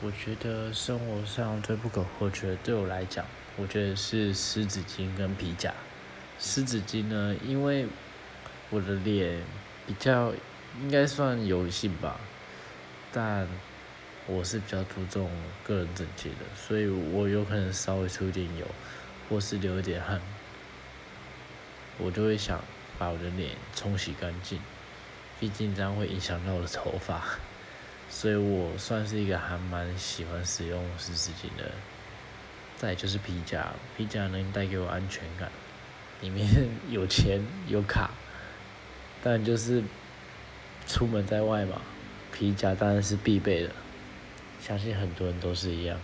我觉得生活上最不可或缺，对我来讲，我觉得是湿纸巾跟皮夹。湿纸巾呢，因为我的脸比较应该算油性吧，但我是比较注重个人整洁的，所以我有可能稍微出点油，或是流一点汗，我就会想把我的脸冲洗干净，毕竟这样会影响到我的头发。所以我算是一个还蛮喜欢使用湿纸巾的。再就是皮夹，皮夹能带给我安全感，里面有钱有卡，但就是出门在外嘛，皮夹当然是必备的，相信很多人都是一样。